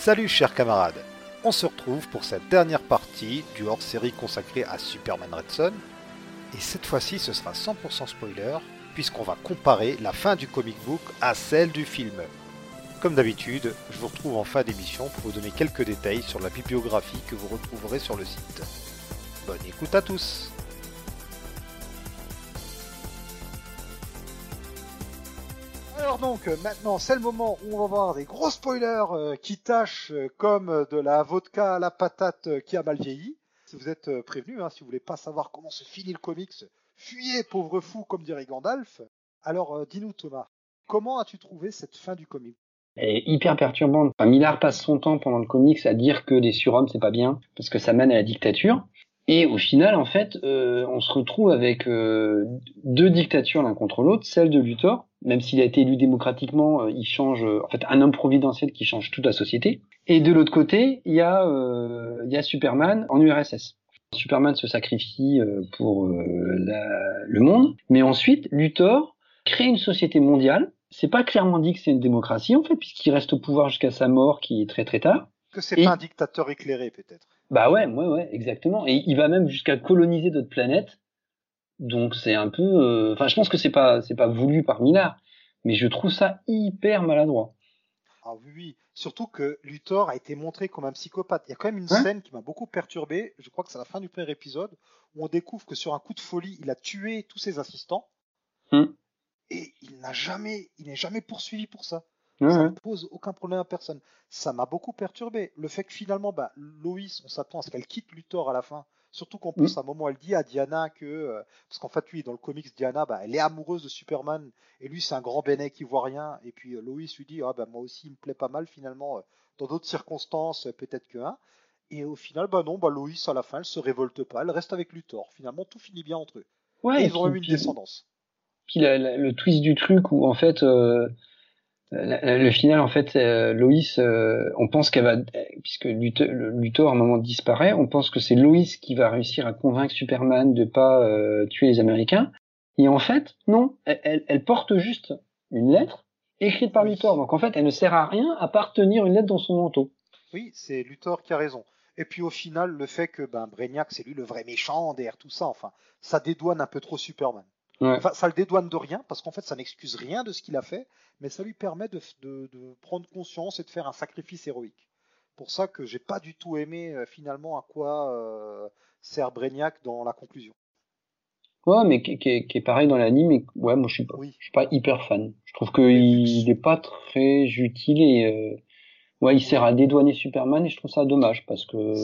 Salut chers camarades On se retrouve pour cette dernière partie du hors-série consacré à Superman Red Son. Et cette fois-ci ce sera 100% spoiler, puisqu'on va comparer la fin du comic book à celle du film. Comme d'habitude, je vous retrouve en fin d'émission pour vous donner quelques détails sur la bibliographie que vous retrouverez sur le site. Bonne écoute à tous donc, euh, maintenant, c'est le moment où on va voir des gros spoilers euh, qui tâchent euh, comme de la vodka à la patate qui a mal vieilli. Si vous êtes prévenus, hein, si vous voulez pas savoir comment se finit le comics, fuyez pauvre fou comme dirait Gandalf. Alors dis-nous Thomas, comment as-tu trouvé cette fin du comic est hyper perturbante. Enfin, Millard passe son temps pendant le comics à dire que des surhommes c'est pas bien parce que ça mène à la dictature. Et au final, en fait, on se retrouve avec deux dictatures l'un contre l'autre, celle de Luthor, même s'il a été élu démocratiquement, euh, il change, en fait, un homme providentiel qui change toute la société. Et de l'autre côté, il y a, il y a Superman en URSS. Superman se sacrifie pour le monde, mais ensuite, Luthor crée une société mondiale. C'est pas clairement dit que c'est une démocratie en fait, puisqu'il reste au pouvoir jusqu'à sa mort, qui est très très tard. Que c'est pas un dictateur éclairé peut-être. Bah ouais, ouais, ouais, exactement. Et il va même jusqu'à coloniser d'autres planètes. Donc c'est un peu, euh, enfin, je pense que c'est pas, c'est pas voulu par Minard, mais je trouve ça hyper maladroit. Ah oui, oui. Surtout que Luthor a été montré comme un psychopathe. Il y a quand même une scène qui m'a beaucoup perturbé. Je crois que c'est la fin du premier épisode où on découvre que sur un coup de folie, il a tué tous ses assistants. Hum. Et il n'a jamais, il n'est jamais poursuivi pour ça ça ne pose aucun problème à personne. Ça m'a beaucoup perturbé. Le fait que finalement, bah, Loïs, on s'attend à ce qu'elle quitte Luthor à la fin. Surtout qu'en plus, à un moment, elle dit à Diana que. Euh, parce qu'en fait, lui, dans le comics, Diana, bah, elle est amoureuse de Superman. Et lui, c'est un grand bénet qui voit rien. Et puis, euh, Loïs lui dit Ah, bah, moi aussi, il me plaît pas mal, finalement. Euh, dans d'autres circonstances, peut-être que. Hein. Et au final, bah non, bah, Loïs, à la fin, elle se révolte pas. Elle reste avec Luthor. Finalement, tout finit bien entre eux. Ouais, et ils ont eu une descendance. Puis le twist du truc où, en fait le final en fait euh, Loïs euh, on pense qu'elle va puisque Luthor, à un moment disparaît on pense que c'est Loïs qui va réussir à convaincre Superman de pas euh, tuer les Américains. Et en fait non elle, elle, porte juste une lettre écrite par Luthor. Donc en fait elle ne sert à rien à part tenir une lettre dans son manteau. Oui c'est Luthor qui a raison. Et puis au final le fait que ben Brainiac c'est lui le vrai méchant derrière tout ça enfin ça dédouane un peu trop Superman Enfin, ça le dédouane de rien, parce qu'en fait, ça n'excuse rien de ce qu'il a fait, mais ça lui permet de, prendre conscience et de faire un sacrifice héroïque. Pour ça que j'ai pas du tout aimé euh, finalement à quoi euh, sert Brainiac dans la conclusion. Ouais, mais qui, est pareil dans l'anime, et ouais, moi je suis pas, je suis pas hyper fan. Je trouve qu'il n'est pas très utile et euh, ouais, il sert à dédouaner Superman et je trouve ça dommage parce que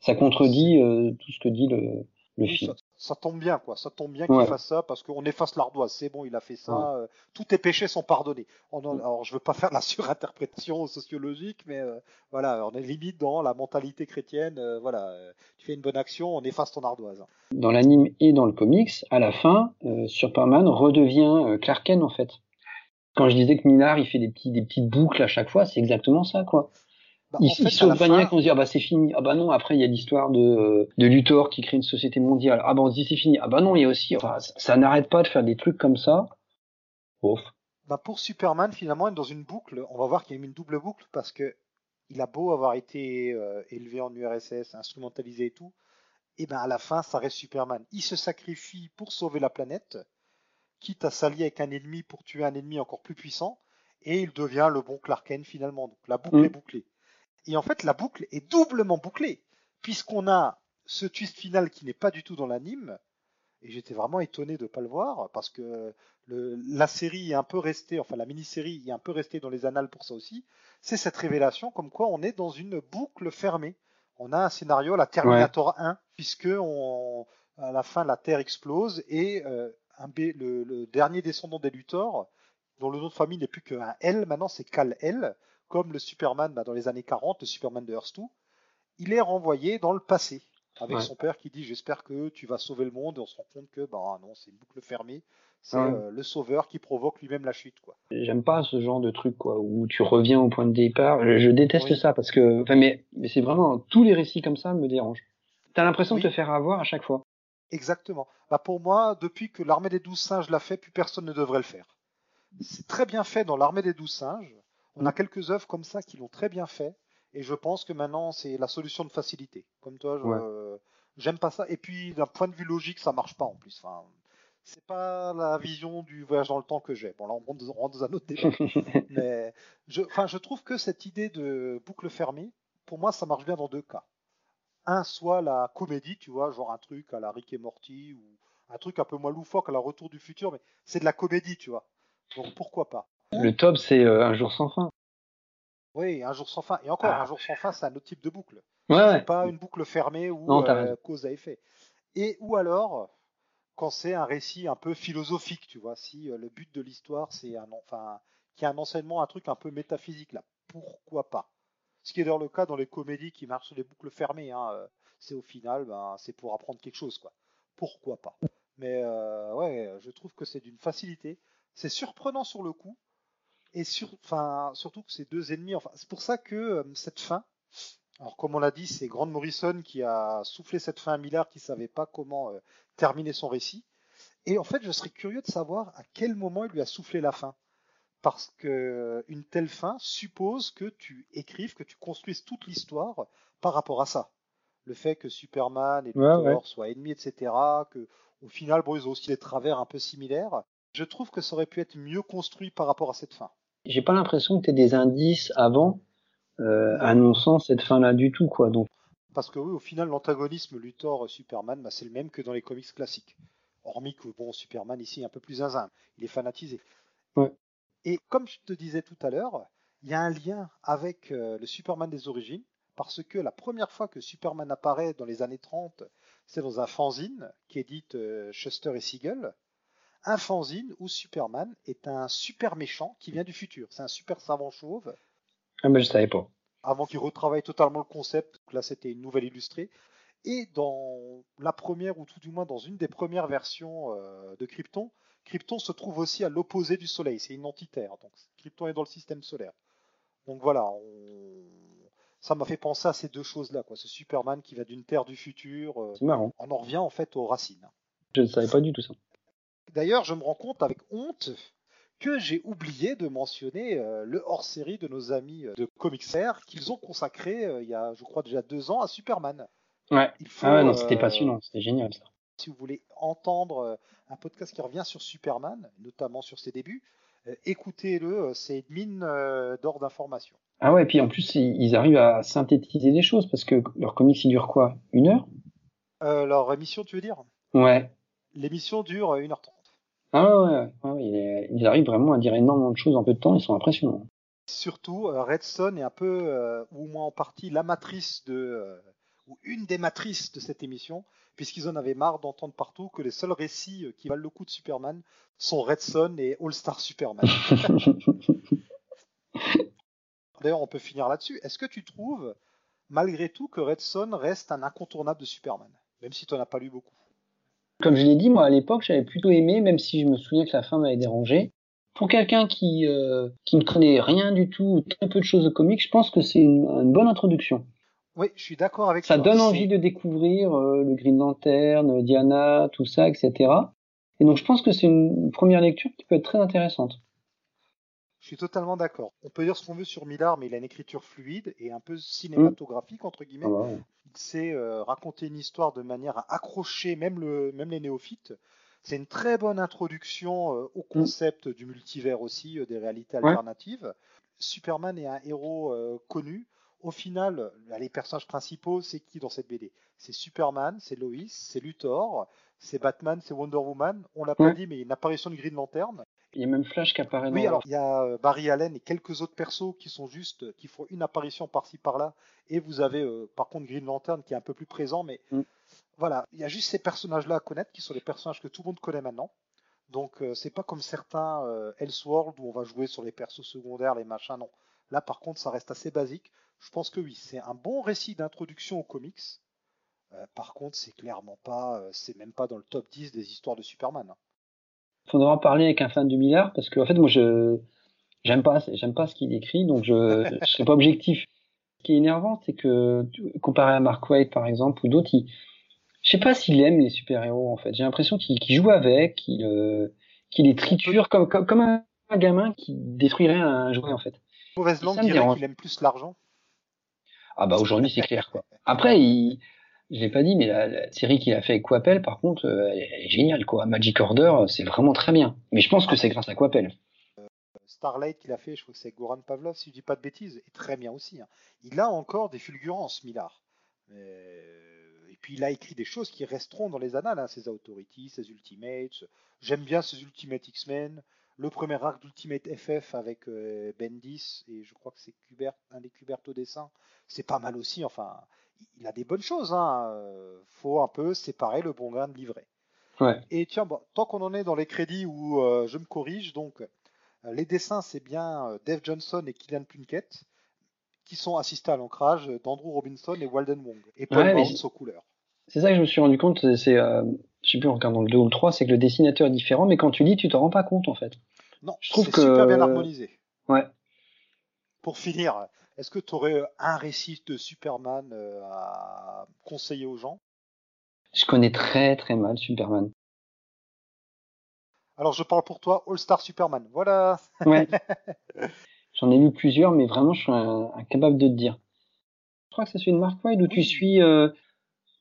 ça contredit tout ce que dit le, le film ça tombe bien, quoi. Ça tombe bien qu'il fasse ça parce qu'on efface l'ardoise. C'est bon, il a fait ça. Euh, tous tes péchés sont pardonnés. On alors, je veux pas faire la surinterprétation sociologique, mais euh, voilà, on est limite dans la mentalité chrétienne. Euh, voilà, tu fais une bonne action, on efface ton ardoise. Dans l'anime et dans le comics, à la fin, Superman redevient Clark Kent en fait. Quand je disais que Minard il fait des petits des petites boucles à chaque fois, c'est exactement ça, quoi. Bah, il, fait, sauve Brainiac, on se dit ah bah c'est fini. Ah bah non, après il y a l'histoire de de Luthor qui crée une société mondiale. Ah bah on se dit c'est fini. Ah bah non, il y a aussi enfin ça, n'arrête pas de faire des trucs comme ça. Ouf. Bah pour Superman finalement dans une boucle, on va voir qu'il y a une double boucle parce que il a beau avoir été euh, élevé en URSS, instrumentalisé et tout, et ben à la fin ça reste Superman. Il se sacrifie pour sauver la planète, quitte à s'allier avec un ennemi pour tuer un ennemi encore plus puissant, et il devient le bon Clark Kent finalement. Donc la boucle mm. est bouclée. Et en fait, la boucle est doublement bouclée, puisqu'on a ce twist final qui n'est pas du tout dans l'anime. Et j'étais vraiment étonné de ne pas le voir, parce que la série est un peu restée, enfin la mini-série est un peu restée dans les annales pour ça aussi. C'est cette révélation comme quoi on est dans une boucle fermée. On a un scénario, la Terminator 1, puisque à la fin la Terre explose et euh, le, dernier descendant des Luthor, dont le nom de famille n'est plus qu'un L, maintenant c'est Kal-El, comme le Superman bah, dans les années 40, le Superman de Earth 2, il est renvoyé dans le passé avec son père qui dit j'espère que tu vas sauver le monde. Et on se rend compte que bah non c'est une boucle fermée. C'est euh, le sauveur qui provoque lui-même la chute quoi. J'aime pas ce genre de truc quoi où tu reviens au point de départ. Je, déteste ça parce que enfin mais, mais c'est vraiment tous les récits comme ça me dérangent. T'as l'impression de te faire avoir à chaque fois. Exactement. Bah pour moi depuis que l'armée des douze singes l'a fait plus personne ne devrait le faire. C'est très bien fait dans l'armée des douze singes on a quelques œuvres comme ça qui l'ont très bien fait. Et je pense que maintenant, c'est la solution de facilité. Comme toi, je, j'aime pas ça. Et puis, d'un point de vue logique, ça marche pas en plus. Enfin, c'est pas la vision du voyage dans le temps que j'ai. Bon, là, on rentre dans un autre débat. Mais je, enfin, je trouve que cette idée de boucle fermée, pour moi, ça marche bien dans deux cas. Un, soit la comédie, tu vois, genre un truc à la Rick et Morty ou un truc un peu moins loufoque à la Retour du futur, mais c'est de la comédie, tu vois. Donc pourquoi pas? Le top, c'est euh, Un jour sans fin. Oui, Un jour sans fin. Et encore, ah. Un jour sans fin, c'est un autre type de boucle. Ouais, c'est pas une boucle fermée ou euh, cause à effet. Et ou alors, quand c'est un récit un peu philosophique, tu vois, si euh, le but de l'histoire c'est un, enfin, qui a un enseignement, un truc un peu métaphysique là, pourquoi pas? Ce qui est d'ailleurs le cas dans les comédies qui marchent sur les boucles fermées, hein, euh, c'est au final, ben, c'est pour apprendre quelque chose, quoi. Pourquoi pas? Mais ouais, je trouve que c'est d'une facilité, c'est surprenant sur le coup, et sur, enfin, surtout que c'est deux ennemis. Enfin, c'est pour ça que cette fin, alors, comme on l'a dit, c'est Grant Morrison qui a soufflé cette fin à Miller qui savait pas comment euh, terminer son récit. Et en fait, je serais curieux de savoir à quel moment il lui a soufflé la fin. Parce que euh, une telle fin suppose que tu écrives, que tu construises toute l'histoire par rapport à ça. Le fait que Superman et Luthor soient ennemis, etc., que au final, bon, ils ont aussi des travers un peu similaires. Je trouve que ça aurait pu être mieux construit par rapport à cette fin. J'ai pas l'impression que tu aies des indices avant euh, annonçant cette fin-là du tout, quoi. Donc. Parce que oui, au final, l'antagonisme Luthor-Superman, bah, c'est le même que dans les comics classiques. Hormis que, bon, Superman ici est un peu plus zinzin. Il est fanatisé. Et comme je te disais tout à l'heure, il y a un lien avec euh, le Superman des origines, parce que la première fois que Superman apparaît dans les années 30, c'est dans un fanzine qui édite euh, Shuster et Siegel. Un fanzine où Superman est un super méchant qui vient du futur. C'est un super savant chauve ah, mais je savais pas. Avant qu'il retravaille totalement le concept, là c'était une nouvelle illustrée. Et dans la première, ou tout du moins dans une des premières versions euh, de Krypton, Krypton se trouve aussi à l'opposé du Soleil, c'est une antiterre. Donc Krypton est dans le système solaire. Donc voilà, ça m'a fait penser à ces deux choses-là, quoi. Ce Superman qui va d'une terre du futur. Euh, c'est marrant. On en revient en fait aux racines. Je ne savais pas du tout ça. D'ailleurs, je me rends compte avec honte que j'ai oublié de mentionner euh, le hors-série de nos amis euh, de Comixair qu'ils ont consacré euh, il y a, je crois, déjà deux ans à Superman. Ouais. ah non, c'était passionnant, c'était génial ça. Si vous voulez entendre un podcast qui revient sur Superman, notamment sur ses débuts, écoutez-le, c'est une mine d'or d'information. Ah ouais, et puis en plus, ils arrivent à synthétiser les choses parce que leur comics, il dure quoi? Une heure? Leur émission, tu veux dire? Ouais. L'émission dure 1h30. Ah ouais, ouais, ils arrivent vraiment à dire énormément de choses en peu de temps, ils sont impressionnants. Surtout, euh, Redstone est un peu, euh, ou au moins en partie, la matrice de, euh, ou une des matrices de cette émission, puisqu'ils en avaient marre d'entendre partout que les seuls récits qui valent le coup de Superman sont Redstone et All Star Superman. D'ailleurs, on peut finir là-dessus. Est-ce que tu trouves, malgré tout, que Redstone reste un incontournable de Superman, même si tu n'en as pas lu beaucoup? Comme je l'ai dit, moi à l'époque, j'avais plutôt aimé, même si je me souviens que la fin m'avait dérangé. Pour quelqu'un qui, euh, qui ne connaît rien du tout, très peu de choses de comics, je pense que c'est une, bonne introduction. Oui, je suis d'accord avec ça. Ça donne envie de découvrir euh, le Green Lantern, Diana, tout ça, etc. Et donc je pense que c'est une première lecture qui peut être très intéressante. Je suis totalement d'accord. On peut dire ce qu'on veut sur Millard, mais il a une écriture fluide et un peu cinématographique, entre guillemets. Ah il sait euh, raconter une histoire de manière à accrocher même, le, même les néophytes. C'est une très bonne introduction euh, au concept du multivers aussi, euh, des réalités alternatives. Superman est un héros connu. Au final, les personnages principaux, c'est qui dans cette BD C'est Superman, c'est Lois, c'est Luthor, c'est Batman, c'est Wonder Woman. On l'a pas dit, mais il y a une apparition de Green Lantern. Il y a même Flash qui apparaît. Oui, alors il y a euh, Barry Allen et quelques autres persos qui sont juste, qui font une apparition par-ci par-là. Et vous avez euh, par contre Green Lantern qui est un peu plus présent, mais mm. voilà, il y a juste ces personnages-là à connaître qui sont les personnages que tout le monde connaît maintenant. Donc euh, c'est pas comme certains Elseworld où on va jouer sur les persos secondaires, les machins. Non, là par contre ça reste assez basique. Je pense que oui, c'est un bon récit d'introduction aux comics. par contre, c'est clairement pas, c'est même pas dans le top 10 des histoires de Superman. Hein faudra en parler avec un fan de Millard parce que en fait moi je j'aime pas j'aime pas ce qu'il écrit donc je je serai pas objectif. Ce qui est énervant c'est que comparé à Mark Waid par exemple ou d'autres, je sais pas s'il aime les super héros en fait. J'ai l'impression qu'il joue avec, qu'il euh, qu'il les triture comme comme, comme un, gamin qui détruirait un jouet en fait. Mauvaise langue dirait qu'il aime plus l'argent. Ah bah aujourd'hui c'est clair quoi. Après, il, je l'ai pas dit, mais la, série qu'il a fait avec Quapel, par contre, euh, elle, est géniale quoi. Magic Order, c'est vraiment très bien. Mais je pense que c'est grâce à Quapel. Starlight qu'il a fait, je crois que c'est Goran Pavlov, si je dis pas de bêtises, est très bien aussi. Hein. Il a encore des fulgurances, Millard. Et puis il a écrit des choses qui resteront dans les annales, hein, ses Authorities, ses Ultimates. J'aime bien ses Ultimate X-Men. Le premier arc d'Ultimate FF avec euh, Bendis, et je crois que c'est un des Cuberto dessins. C'est pas mal aussi. Enfin, il a des bonnes choses. Hein. Euh, faut un peu séparer le bon grain de livret. Et tiens, bon, tant qu'on en est dans les crédits où euh, je me corrige, donc euh, les dessins, c'est bien Dave Johnson et Kylian Plunkett qui sont assistés à l'ancrage d'Andrew Robinson et Walden Wong. Et Paul ouais, aux couleurs. C'est ça que je me suis rendu compte, c'est, je sais plus en regardant le 2 ou le 3, c'est que le dessinateur est différent, mais quand tu lis, tu t'en rends pas compte en fait. Non, je trouve que super bien harmonisé. Ouais. Pour finir, est-ce que tu aurais un récit de Superman euh, à conseiller aux gens? Je connais très très mal Superman. Alors je parle pour toi, All Star Superman. Voilà. Ouais. J'en ai lu plusieurs, mais vraiment je suis incapable de te dire. Je crois que ça c'est une Mark Wade où tu suis, euh,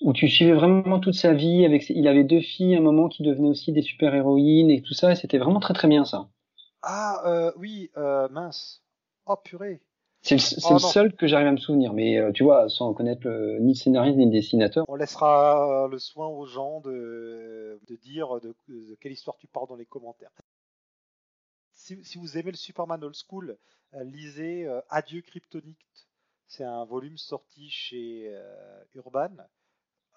où tu suivais vraiment toute sa vie. Avec, il avait deux filles à un moment qui devenaient aussi des super héroïnes et tout ça. Et c'était vraiment très très bien ça. Ah euh, oui, mince. Oh purée. C'est le, le seul que j'arrive à me souvenir, mais euh, tu vois, sans connaître ni le scénariste ni le dessinateur. On laissera euh, le soin aux gens de, de dire de, quelle histoire tu parles dans les commentaires. Si, si, vous aimez le Superman Old School, euh, lisez Adieu Kryptonite. C'est un volume sorti chez Urban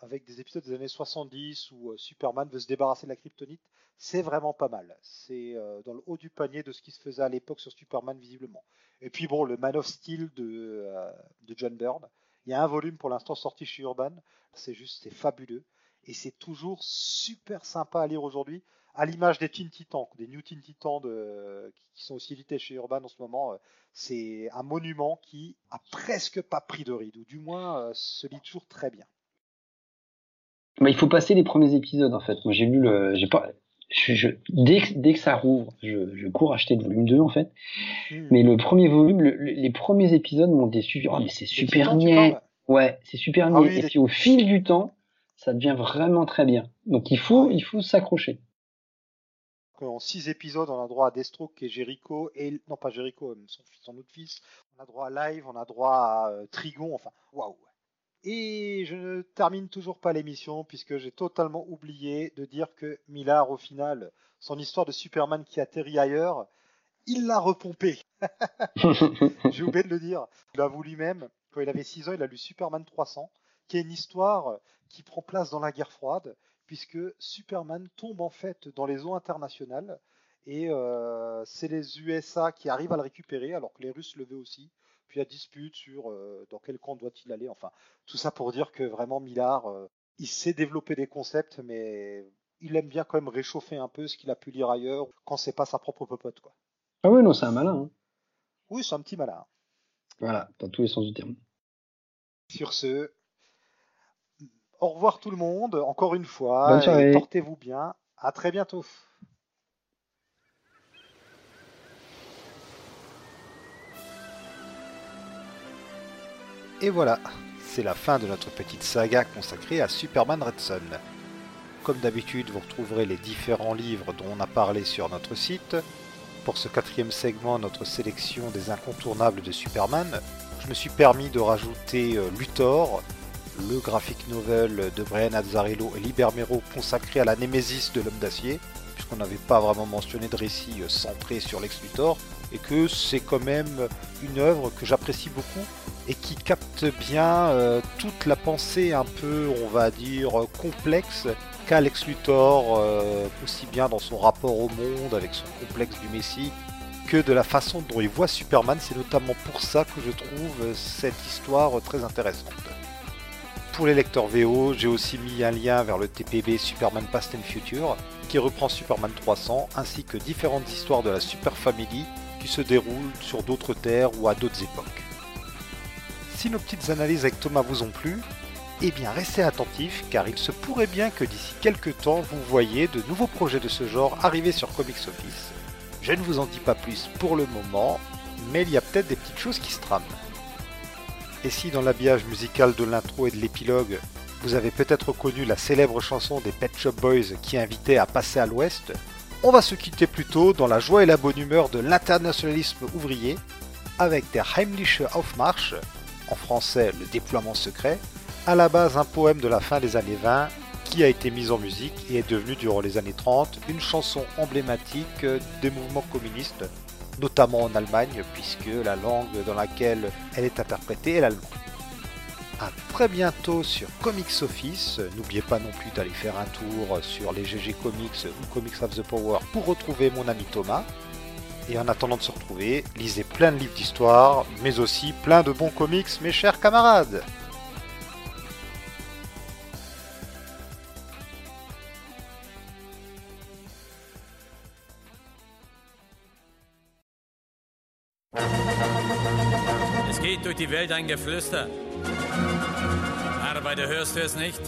avec des épisodes des années 70 où Superman veut se débarrasser de la kryptonite, c'est vraiment pas mal. C'est dans le haut du panier de ce qui se faisait à l'époque sur Superman visiblement. Et puis bon, le Man of Steel de, euh, de John Byrne. Il y a un volume pour l'instant sorti chez Urban. C'est juste, c'est fabuleux. Et c'est toujours super sympa à lire aujourd'hui. À l'image des Teen Titans, des New Teen Titans qui sont aussi édités chez Urban en ce moment. Euh, c'est un monument qui a presque pas pris de ride, ou du moins euh, se lit toujours très bien. Bah, il faut passer les premiers épisodes en fait. Moi j'ai lu le, je, dès, que, dès que ça rouvre, je, je, cours acheter le volume 2 en fait. Hmm. Mais le premier volume, les premiers épisodes m'ont déçu. Oh, mais c'est super niais. Ouais, c'est super ah niais. et puis au fil du temps, ça devient vraiment très bien. Donc il faut, il faut s'accrocher. En six épisodes, on a droit à Deathstroke et Jericho, et non pas Jericho, son, son autre fils. On a droit à Live, on a droit à euh, Trigon. Enfin, waouh. Et je ne termine toujours pas l'émission puisque j'ai totalement oublié de dire que Millard, au final, son histoire de Superman qui atterrit ailleurs, il l'a repompé. j'ai oublié de le dire. Il avoue lui-même, quand il avait 6 ans, il a lu Superman 300, qui est une histoire qui prend place dans la guerre froide, puisque Superman tombe en fait dans les eaux internationales et euh, c'est les USA qui arrivent à le récupérer alors que les Russes le veulent aussi puis la dispute sur euh, dans quel camp doit-il aller. Enfin, tout ça pour dire que vraiment Millard, euh, il sait développer des concepts, mais il aime bien quand même réchauffer un peu ce qu'il a pu lire ailleurs quand c'est pas sa propre popote, quoi. Ah oui, non, c'est un malin. Hein. Oui, c'est un petit malin. Voilà, dans tous les sens du terme. Sur ce, au revoir tout le monde, encore une fois. Portez-vous bien. À très bientôt. Et voilà, c'est la fin de notre petite saga consacrée à Superman Red Son. Comme d'habitude, vous retrouverez les différents livres dont on a parlé sur notre site. Pour ce quatrième segment, notre sélection des incontournables de Superman, je me suis permis de rajouter euh, Luthor, le graphic novel de Brian Azzarello et Libermero consacré à la némésis de l'homme d'acier, puisqu'on n'avait pas vraiment mentionné de récit euh, centré sur Lex Luthor, et que c'est quand même une œuvre que j'apprécie beaucoup et qui capte bien euh, toute la pensée un peu, on va dire, complexe qu'Alex Luthor, euh, aussi bien dans son rapport au monde avec son complexe du Messie, que de la façon dont il voit Superman. C'est notamment pour ça que je trouve cette histoire très intéressante. Pour les lecteurs VO, j'ai aussi mis un lien vers le TPB Superman Past and Future, qui reprend Superman 300, ainsi que différentes histoires de la Super Family qui se déroulent sur d'autres terres ou à d'autres époques. Si nos petites analyses avec Thomas vous ont plu, eh bien restez attentifs car il se pourrait bien que d'ici quelques temps vous voyez de nouveaux projets de ce genre arriver sur Comics Office. Je ne vous en dis pas plus pour le moment, mais il y a peut-être des petites choses qui se trament. Et si dans l'habillage musical de l'intro et de l'épilogue, vous avez peut-être connu la célèbre chanson des Pet Shop Boys qui invitait à passer à l'ouest, on va se quitter plutôt dans la joie et la bonne humeur de l'internationalisme ouvrier avec der Heimliche Aufmarsch, en français le déploiement secret, à la base un poème de la fin des années 20 qui a été mis en musique et est devenu durant les années 30 une chanson emblématique des mouvements communistes, notamment en Allemagne puisque la langue dans laquelle elle est interprétée est l'allemand. A très bientôt sur Comics Office. N'oubliez pas non plus d'aller faire un tour sur les GG Comics ou Comics of the Power pour retrouver mon ami Thomas. Et en attendant de se retrouver, lisez plein de livres d'histoire, mais aussi plein de bons comics, mes chers camarades. Arbeiter, hörst du es nicht?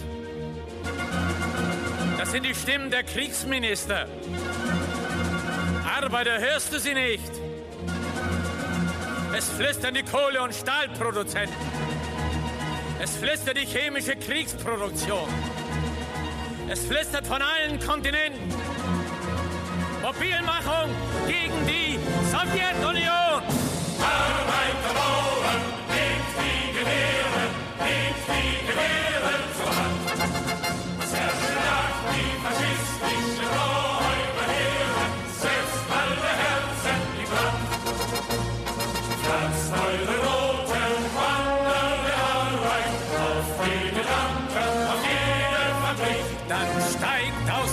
Das sind die Stimmen der Kriegsminister. Arbeiter, hörst du sie nicht? Es flüstern die Kohle- und Stahlproduzenten. Es flüstert die chemische Kriegsproduktion. Es flüstert von allen Kontinenten. Mobilmachung gegen die Sowjetunion.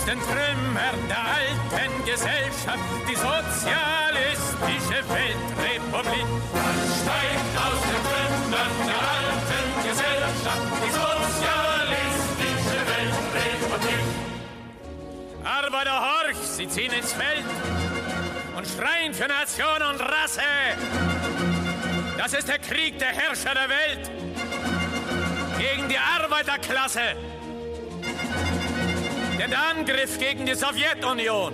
Den Trümmern der alten Gesellschaft die sozialistische Weltrepublik. Arbeiter, horch, sie ziehen ins Feld und schreien für Nation und Rasse. Das ist der Krieg der Herrscher der Welt gegen die Arbeiterklasse. Denn der Angriff gegen die Sowjetunion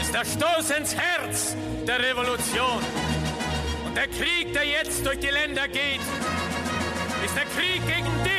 ist der Stoß ins Herz der Revolution. Und der Krieg, der jetzt durch die Länder geht, ist der Krieg gegen dich,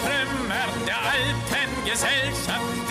Trümmer der alten Gesellschaft.